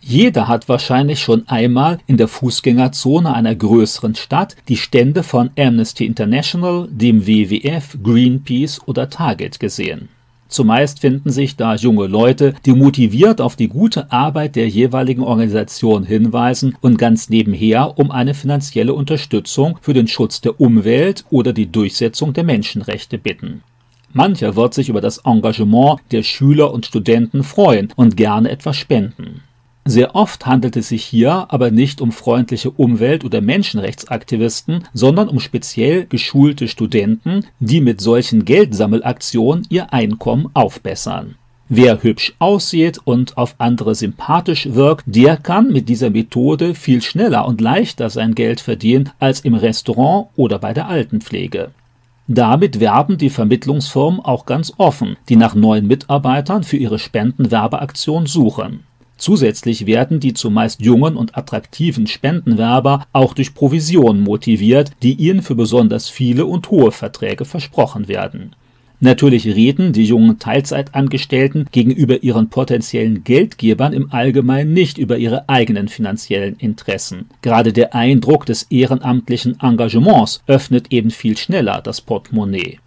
Jeder hat wahrscheinlich schon einmal in der Fußgängerzone einer größeren Stadt die Stände von Amnesty International, dem WWF, Greenpeace oder Target gesehen. Zumeist finden sich da junge Leute, die motiviert auf die gute Arbeit der jeweiligen Organisation hinweisen und ganz nebenher um eine finanzielle Unterstützung für den Schutz der Umwelt oder die Durchsetzung der Menschenrechte bitten. Mancher wird sich über das Engagement der Schüler und Studenten freuen und gerne etwas spenden. Sehr oft handelt es sich hier aber nicht um freundliche Umwelt- oder Menschenrechtsaktivisten, sondern um speziell geschulte Studenten, die mit solchen Geldsammelaktionen ihr Einkommen aufbessern. Wer hübsch aussieht und auf andere sympathisch wirkt, der kann mit dieser Methode viel schneller und leichter sein Geld verdienen als im Restaurant oder bei der Altenpflege. Damit werben die Vermittlungsfirmen auch ganz offen, die nach neuen Mitarbeitern für ihre Spendenwerbeaktion suchen. Zusätzlich werden die zumeist jungen und attraktiven Spendenwerber auch durch Provisionen motiviert, die ihnen für besonders viele und hohe Verträge versprochen werden. Natürlich reden die jungen Teilzeitangestellten gegenüber ihren potenziellen Geldgebern im Allgemeinen nicht über ihre eigenen finanziellen Interessen. Gerade der Eindruck des ehrenamtlichen Engagements öffnet eben viel schneller das Portemonnaie.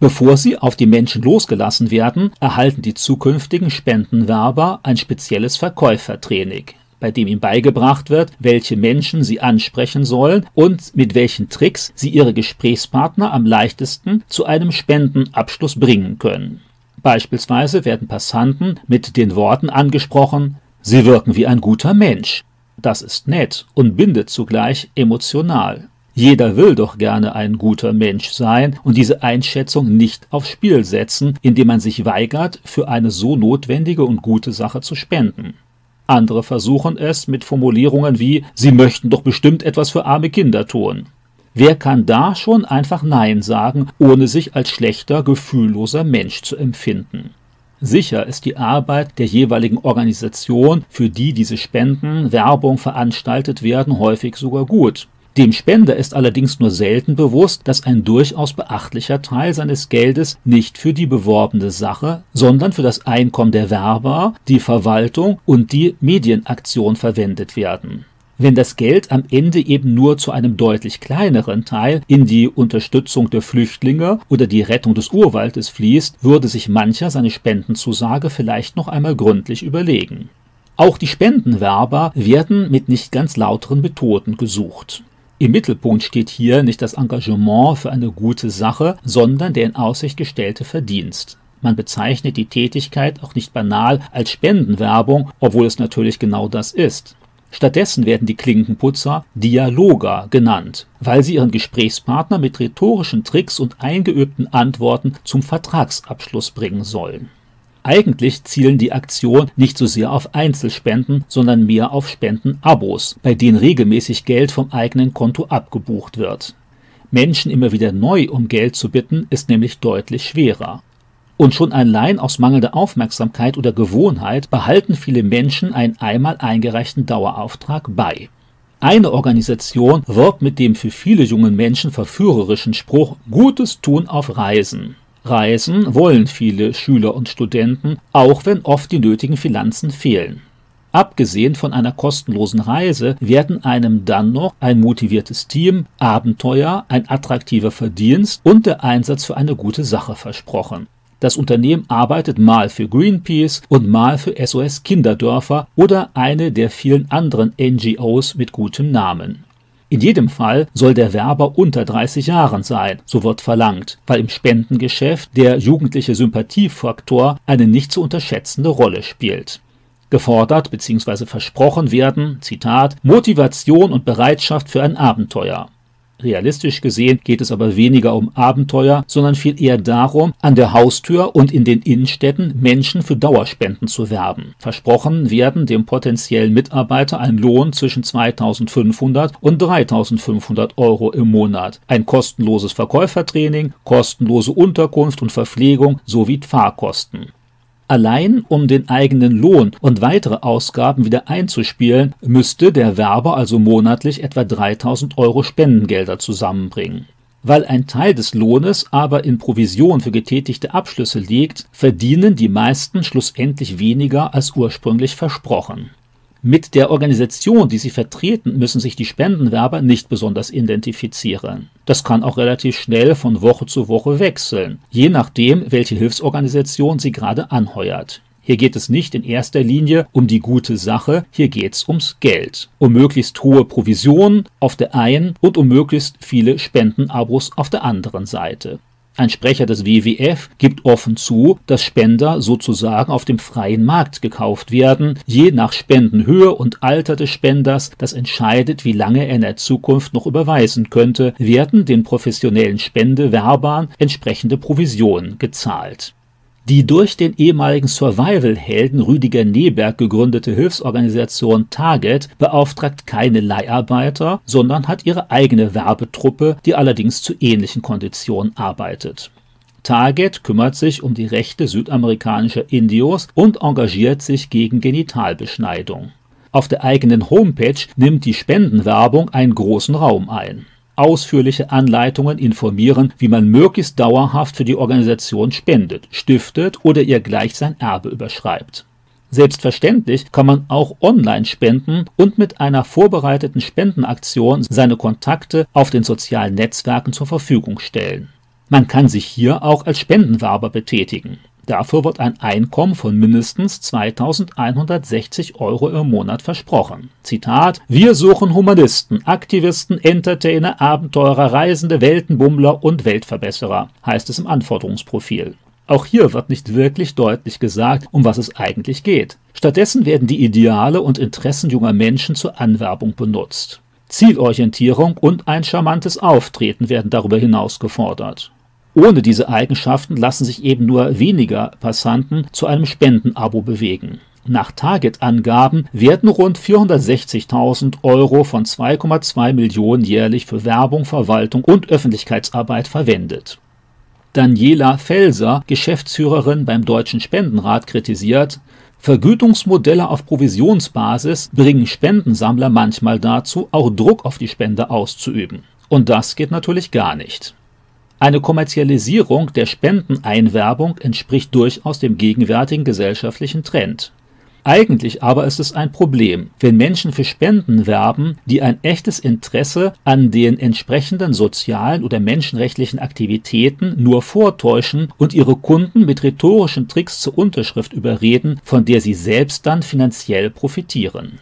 Bevor sie auf die Menschen losgelassen werden, erhalten die zukünftigen Spendenwerber ein spezielles Verkäufertraining, bei dem ihnen beigebracht wird, welche Menschen sie ansprechen sollen und mit welchen Tricks sie ihre Gesprächspartner am leichtesten zu einem Spendenabschluss bringen können. Beispielsweise werden Passanten mit den Worten angesprochen, Sie wirken wie ein guter Mensch. Das ist nett und bindet zugleich emotional. Jeder will doch gerne ein guter Mensch sein und diese Einschätzung nicht aufs Spiel setzen, indem man sich weigert, für eine so notwendige und gute Sache zu spenden. Andere versuchen es mit Formulierungen wie Sie möchten doch bestimmt etwas für arme Kinder tun. Wer kann da schon einfach Nein sagen, ohne sich als schlechter, gefühlloser Mensch zu empfinden? Sicher ist die Arbeit der jeweiligen Organisation, für die diese Spenden, Werbung veranstaltet werden, häufig sogar gut. Dem Spender ist allerdings nur selten bewusst, dass ein durchaus beachtlicher Teil seines Geldes nicht für die beworbene Sache, sondern für das Einkommen der Werber, die Verwaltung und die Medienaktion verwendet werden. Wenn das Geld am Ende eben nur zu einem deutlich kleineren Teil in die Unterstützung der Flüchtlinge oder die Rettung des Urwaldes fließt, würde sich mancher seine Spendenzusage vielleicht noch einmal gründlich überlegen. Auch die Spendenwerber werden mit nicht ganz lauteren Methoden gesucht. Im Mittelpunkt steht hier nicht das Engagement für eine gute Sache, sondern der in Aussicht gestellte Verdienst. Man bezeichnet die Tätigkeit auch nicht banal als Spendenwerbung, obwohl es natürlich genau das ist. Stattdessen werden die Klinkenputzer Dialoger genannt, weil sie ihren Gesprächspartner mit rhetorischen Tricks und eingeübten Antworten zum Vertragsabschluss bringen sollen. Eigentlich zielen die Aktionen nicht so sehr auf Einzelspenden, sondern mehr auf Spendenabos, bei denen regelmäßig Geld vom eigenen Konto abgebucht wird. Menschen immer wieder neu um Geld zu bitten, ist nämlich deutlich schwerer. Und schon allein aus mangelnder Aufmerksamkeit oder Gewohnheit behalten viele Menschen einen einmal eingereichten Dauerauftrag bei. Eine Organisation wirbt mit dem für viele junge Menschen verführerischen Spruch Gutes tun auf Reisen. Reisen wollen viele Schüler und Studenten, auch wenn oft die nötigen Finanzen fehlen. Abgesehen von einer kostenlosen Reise werden einem dann noch ein motiviertes Team, Abenteuer, ein attraktiver Verdienst und der Einsatz für eine gute Sache versprochen. Das Unternehmen arbeitet mal für Greenpeace und mal für SOS Kinderdörfer oder eine der vielen anderen NGOs mit gutem Namen. In jedem Fall soll der Werber unter 30 Jahren sein, so wird verlangt, weil im Spendengeschäft der jugendliche Sympathiefaktor eine nicht zu unterschätzende Rolle spielt. Gefordert bzw. versprochen werden, Zitat, Motivation und Bereitschaft für ein Abenteuer. Realistisch gesehen geht es aber weniger um Abenteuer, sondern viel eher darum, an der Haustür und in den Innenstädten Menschen für Dauerspenden zu werben. Versprochen werden dem potenziellen Mitarbeiter ein Lohn zwischen 2500 und 3500 Euro im Monat, ein kostenloses Verkäufertraining, kostenlose Unterkunft und Verpflegung sowie Fahrkosten. Allein um den eigenen Lohn und weitere Ausgaben wieder einzuspielen, müsste der Werber also monatlich etwa 3000 Euro Spendengelder zusammenbringen. Weil ein Teil des Lohnes aber in Provision für getätigte Abschlüsse liegt, verdienen die meisten schlussendlich weniger als ursprünglich versprochen. Mit der Organisation, die sie vertreten, müssen sich die Spendenwerber nicht besonders identifizieren. Das kann auch relativ schnell von Woche zu Woche wechseln, je nachdem, welche Hilfsorganisation sie gerade anheuert. Hier geht es nicht in erster Linie um die gute Sache, hier geht es ums Geld. Um möglichst hohe Provisionen auf der einen und um möglichst viele Spendenabos auf der anderen Seite. Ein Sprecher des WWF gibt offen zu, dass Spender sozusagen auf dem freien Markt gekauft werden. Je nach Spendenhöhe und Alter des Spenders, das entscheidet, wie lange er in der Zukunft noch überweisen könnte, werden den professionellen Spendewerbern entsprechende Provisionen gezahlt. Die durch den ehemaligen Survival-Helden Rüdiger Neberg gegründete Hilfsorganisation Target beauftragt keine Leiharbeiter, sondern hat ihre eigene Werbetruppe, die allerdings zu ähnlichen Konditionen arbeitet. Target kümmert sich um die Rechte südamerikanischer Indios und engagiert sich gegen Genitalbeschneidung. Auf der eigenen Homepage nimmt die Spendenwerbung einen großen Raum ein ausführliche Anleitungen informieren, wie man möglichst dauerhaft für die Organisation spendet, stiftet oder ihr gleich sein Erbe überschreibt. Selbstverständlich kann man auch online spenden und mit einer vorbereiteten Spendenaktion seine Kontakte auf den sozialen Netzwerken zur Verfügung stellen. Man kann sich hier auch als Spendenwerber betätigen. Dafür wird ein Einkommen von mindestens 2160 Euro im Monat versprochen. Zitat: Wir suchen Humanisten, Aktivisten, Entertainer, Abenteurer, Reisende, Weltenbummler und Weltverbesserer, heißt es im Anforderungsprofil. Auch hier wird nicht wirklich deutlich gesagt, um was es eigentlich geht. Stattdessen werden die Ideale und Interessen junger Menschen zur Anwerbung benutzt. Zielorientierung und ein charmantes Auftreten werden darüber hinaus gefordert. Ohne diese Eigenschaften lassen sich eben nur weniger Passanten zu einem Spendenabo bewegen. Nach Target-Angaben werden rund 460.000 Euro von 2,2 Millionen jährlich für Werbung, Verwaltung und Öffentlichkeitsarbeit verwendet. Daniela Felser, Geschäftsführerin beim Deutschen Spendenrat, kritisiert, Vergütungsmodelle auf Provisionsbasis bringen Spendensammler manchmal dazu, auch Druck auf die Spende auszuüben. Und das geht natürlich gar nicht. Eine Kommerzialisierung der Spendeneinwerbung entspricht durchaus dem gegenwärtigen gesellschaftlichen Trend. Eigentlich aber ist es ein Problem, wenn Menschen für Spenden werben, die ein echtes Interesse an den entsprechenden sozialen oder menschenrechtlichen Aktivitäten nur vortäuschen und ihre Kunden mit rhetorischen Tricks zur Unterschrift überreden, von der sie selbst dann finanziell profitieren